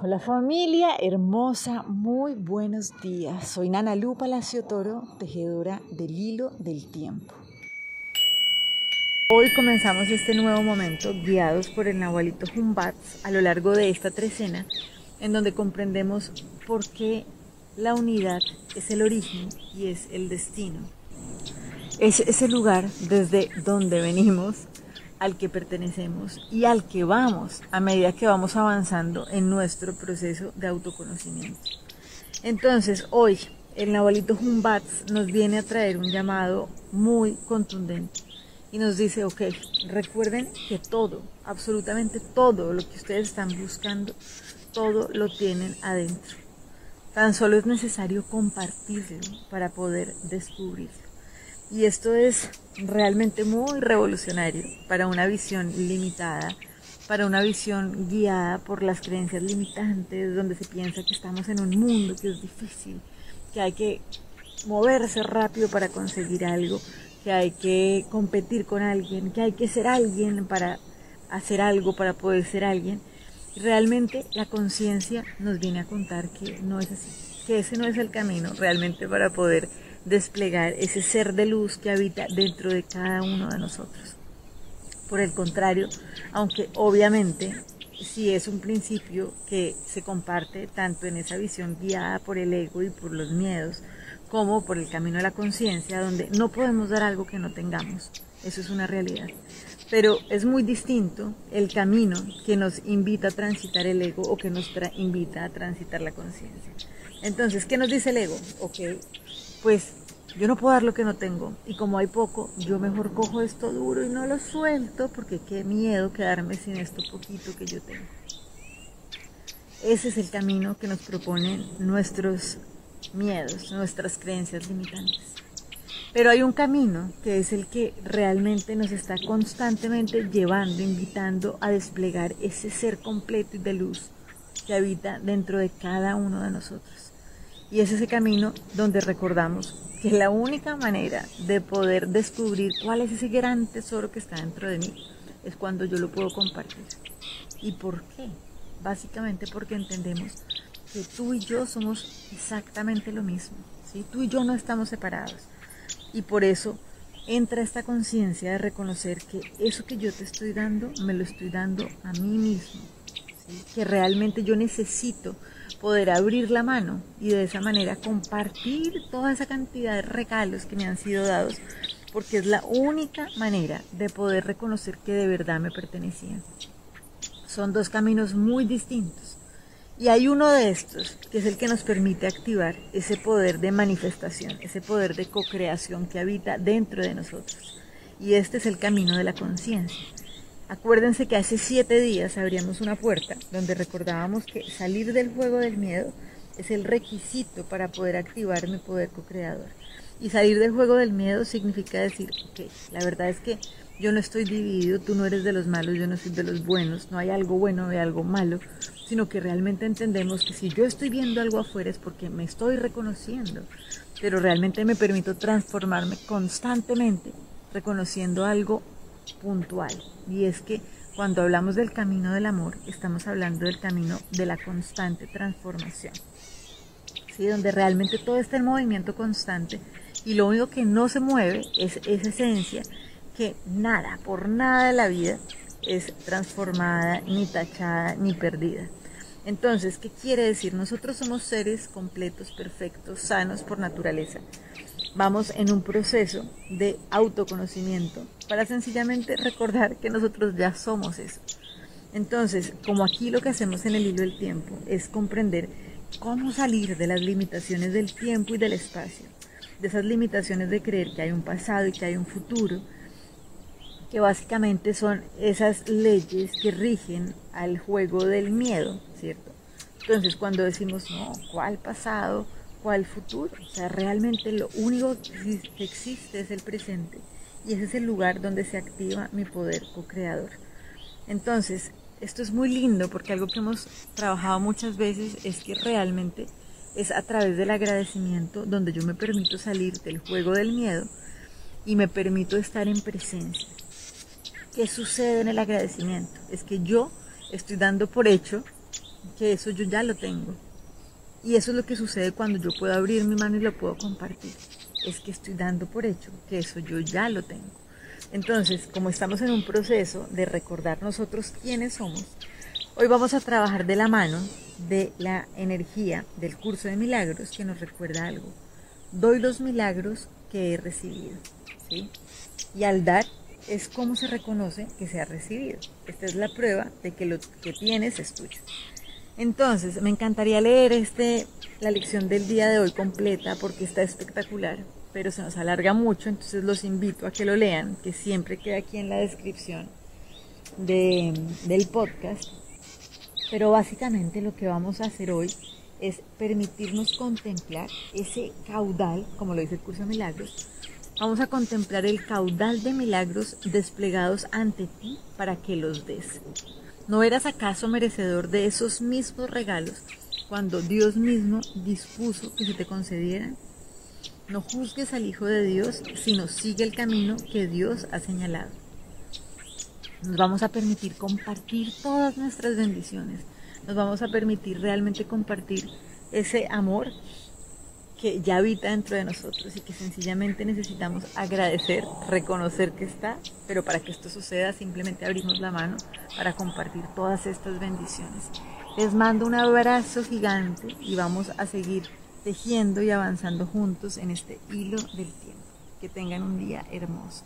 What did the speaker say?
Hola familia hermosa, muy buenos días. Soy Nana Lu Palacio Toro, tejedora del hilo del tiempo. Hoy comenzamos este nuevo momento guiados por el Nahualito Humbats a lo largo de esta trecena en donde comprendemos por qué la unidad es el origen y es el destino. Es ese lugar desde donde venimos al que pertenecemos y al que vamos a medida que vamos avanzando en nuestro proceso de autoconocimiento. Entonces, hoy el Nahualito Humbats nos viene a traer un llamado muy contundente y nos dice, ok, recuerden que todo, absolutamente todo lo que ustedes están buscando, todo lo tienen adentro. Tan solo es necesario compartirlo para poder descubrirlo. Y esto es realmente muy revolucionario para una visión limitada, para una visión guiada por las creencias limitantes, donde se piensa que estamos en un mundo que es difícil, que hay que moverse rápido para conseguir algo, que hay que competir con alguien, que hay que ser alguien para hacer algo, para poder ser alguien. Realmente la conciencia nos viene a contar que no es así, que ese no es el camino realmente para poder desplegar ese ser de luz que habita dentro de cada uno de nosotros. Por el contrario, aunque obviamente si es un principio que se comparte tanto en esa visión guiada por el ego y por los miedos, como por el camino de la conciencia, donde no podemos dar algo que no tengamos. Eso es una realidad. Pero es muy distinto el camino que nos invita a transitar el ego o que nos invita a transitar la conciencia. Entonces, ¿qué nos dice el ego? Ok, pues yo no puedo dar lo que no tengo. Y como hay poco, yo mejor cojo esto duro y no lo suelto porque qué miedo quedarme sin esto poquito que yo tengo. Ese es el camino que nos proponen nuestros miedos, nuestras creencias limitantes. Pero hay un camino que es el que realmente nos está constantemente llevando, invitando a desplegar ese ser completo y de luz que habita dentro de cada uno de nosotros. Y es ese camino donde recordamos que la única manera de poder descubrir cuál es ese gran tesoro que está dentro de mí es cuando yo lo puedo compartir. ¿Y por qué? Básicamente porque entendemos que tú y yo somos exactamente lo mismo. ¿sí? Tú y yo no estamos separados. Y por eso entra esta conciencia de reconocer que eso que yo te estoy dando, me lo estoy dando a mí mismo. Que realmente yo necesito poder abrir la mano y de esa manera compartir toda esa cantidad de regalos que me han sido dados, porque es la única manera de poder reconocer que de verdad me pertenecían. Son dos caminos muy distintos. Y hay uno de estos que es el que nos permite activar ese poder de manifestación, ese poder de co-creación que habita dentro de nosotros. Y este es el camino de la conciencia. Acuérdense que hace siete días abríamos una puerta donde recordábamos que salir del juego del miedo es el requisito para poder activar mi poder co-creador. Y salir del juego del miedo significa decir, ok, la verdad es que yo no estoy dividido, tú no eres de los malos, yo no soy de los buenos, no hay algo bueno de algo malo, sino que realmente entendemos que si yo estoy viendo algo afuera es porque me estoy reconociendo, pero realmente me permito transformarme constantemente reconociendo algo puntual. Y es que cuando hablamos del camino del amor, estamos hablando del camino de la constante transformación. ¿sí? Donde realmente todo está en movimiento constante y lo único que no se mueve es esa esencia que nada, por nada de la vida es transformada, ni tachada, ni perdida. Entonces, ¿qué quiere decir? Nosotros somos seres completos, perfectos, sanos por naturaleza vamos en un proceso de autoconocimiento para sencillamente recordar que nosotros ya somos eso. Entonces, como aquí lo que hacemos en el hilo del tiempo es comprender cómo salir de las limitaciones del tiempo y del espacio, de esas limitaciones de creer que hay un pasado y que hay un futuro, que básicamente son esas leyes que rigen al juego del miedo, ¿cierto? Entonces, cuando decimos, no, ¿cuál pasado? Cuál futuro. O sea, realmente lo único que existe es el presente y ese es el lugar donde se activa mi poder co-creador. Entonces, esto es muy lindo porque algo que hemos trabajado muchas veces es que realmente es a través del agradecimiento donde yo me permito salir del juego del miedo y me permito estar en presencia. ¿Qué sucede en el agradecimiento? Es que yo estoy dando por hecho que eso yo ya lo tengo. Y eso es lo que sucede cuando yo puedo abrir mi mano y lo puedo compartir. Es que estoy dando por hecho que eso yo ya lo tengo. Entonces, como estamos en un proceso de recordar nosotros quiénes somos, hoy vamos a trabajar de la mano de la energía del curso de milagros que nos recuerda algo. Doy los milagros que he recibido. Y al dar es como se reconoce que se ha recibido. Esta es la prueba de que lo que tienes es tuyo. Entonces, me encantaría leer este, la lección del día de hoy completa porque está espectacular, pero se nos alarga mucho, entonces los invito a que lo lean, que siempre queda aquí en la descripción del podcast. Pero básicamente lo que vamos a hacer hoy es permitirnos contemplar ese caudal, como lo dice el curso de milagros, vamos a contemplar el caudal de milagros desplegados ante ti para que los des. ¿No eras acaso merecedor de esos mismos regalos cuando Dios mismo dispuso que se te concedieran? No juzgues al Hijo de Dios, sino sigue el camino que Dios ha señalado. Nos vamos a permitir compartir todas nuestras bendiciones. Nos vamos a permitir realmente compartir ese amor que ya habita dentro de nosotros y que sencillamente necesitamos agradecer, reconocer que está, pero para que esto suceda simplemente abrimos la mano para compartir todas estas bendiciones. Les mando un abrazo gigante y vamos a seguir tejiendo y avanzando juntos en este hilo del tiempo. Que tengan un día hermoso.